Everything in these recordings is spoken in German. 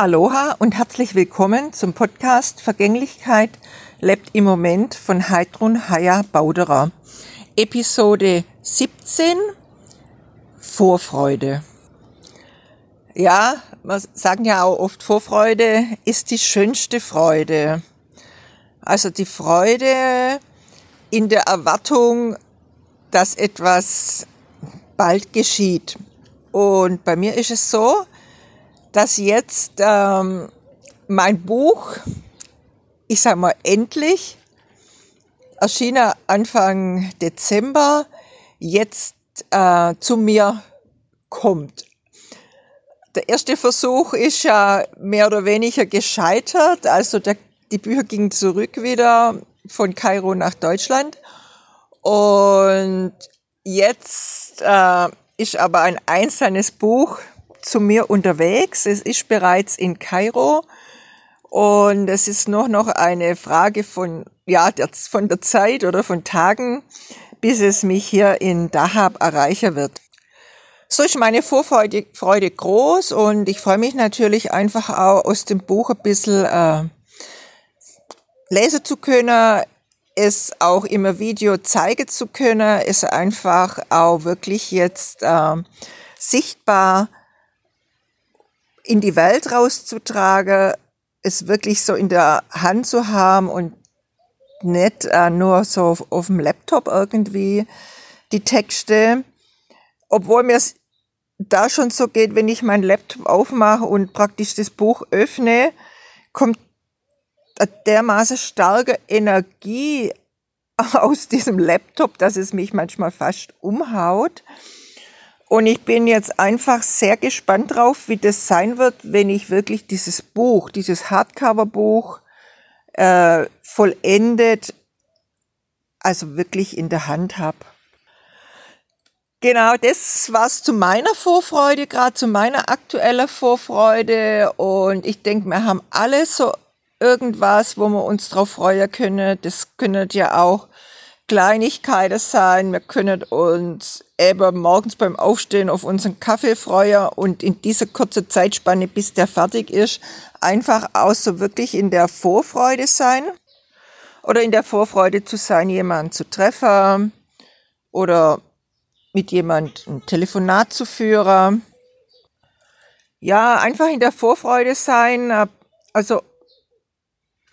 Aloha und herzlich willkommen zum Podcast Vergänglichkeit lebt im Moment von Heidrun Haya Bauderer. Episode 17 Vorfreude. Ja, wir sagen ja auch oft, Vorfreude ist die schönste Freude. Also die Freude in der Erwartung, dass etwas bald geschieht. Und bei mir ist es so, dass jetzt ähm, mein Buch, ich sag mal endlich, erschien Anfang Dezember, jetzt äh, zu mir kommt. Der erste Versuch ist ja mehr oder weniger gescheitert. Also der, die Bücher gingen zurück wieder von Kairo nach Deutschland. Und jetzt äh, ist aber ein einzelnes Buch zu mir unterwegs. Es ist bereits in Kairo und es ist noch, noch eine Frage von, ja, der, von der Zeit oder von Tagen, bis es mich hier in Dahab erreichen wird. So ist meine Vorfreude Freude groß und ich freue mich natürlich einfach auch aus dem Buch ein bisschen äh, lesen zu können, es auch immer Video zeigen zu können, es einfach auch wirklich jetzt äh, sichtbar in die Welt rauszutragen, es wirklich so in der Hand zu haben und nicht äh, nur so auf, auf, dem Laptop irgendwie die Texte. Obwohl mir es da schon so geht, wenn ich meinen Laptop aufmache und praktisch das Buch öffne, kommt dermaßen starke Energie aus diesem Laptop, dass es mich manchmal fast umhaut. Und ich bin jetzt einfach sehr gespannt drauf, wie das sein wird, wenn ich wirklich dieses Buch, dieses Hardcover-Buch äh, vollendet, also wirklich in der Hand habe. Genau, das war's zu meiner Vorfreude, gerade zu meiner aktuellen Vorfreude. Und ich denke, wir haben alle so irgendwas, wo wir uns drauf freuen können. Das können ja auch Kleinigkeiten sein. Wir können uns eben morgens beim Aufstehen auf unseren Kaffee freuen und in dieser kurzen Zeitspanne, bis der fertig ist, einfach auch so wirklich in der Vorfreude sein. Oder in der Vorfreude zu sein, jemanden zu treffen oder mit jemandem ein Telefonat zu führen. Ja, einfach in der Vorfreude sein. Also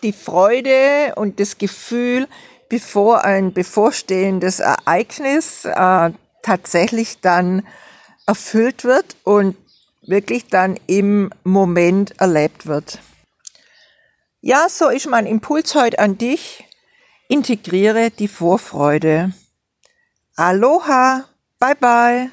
die Freude und das Gefühl, bevor ein bevorstehendes Ereignis äh, tatsächlich dann erfüllt wird und wirklich dann im Moment erlebt wird. Ja, so ist mein Impuls heute an dich. Integriere die Vorfreude. Aloha, bye bye.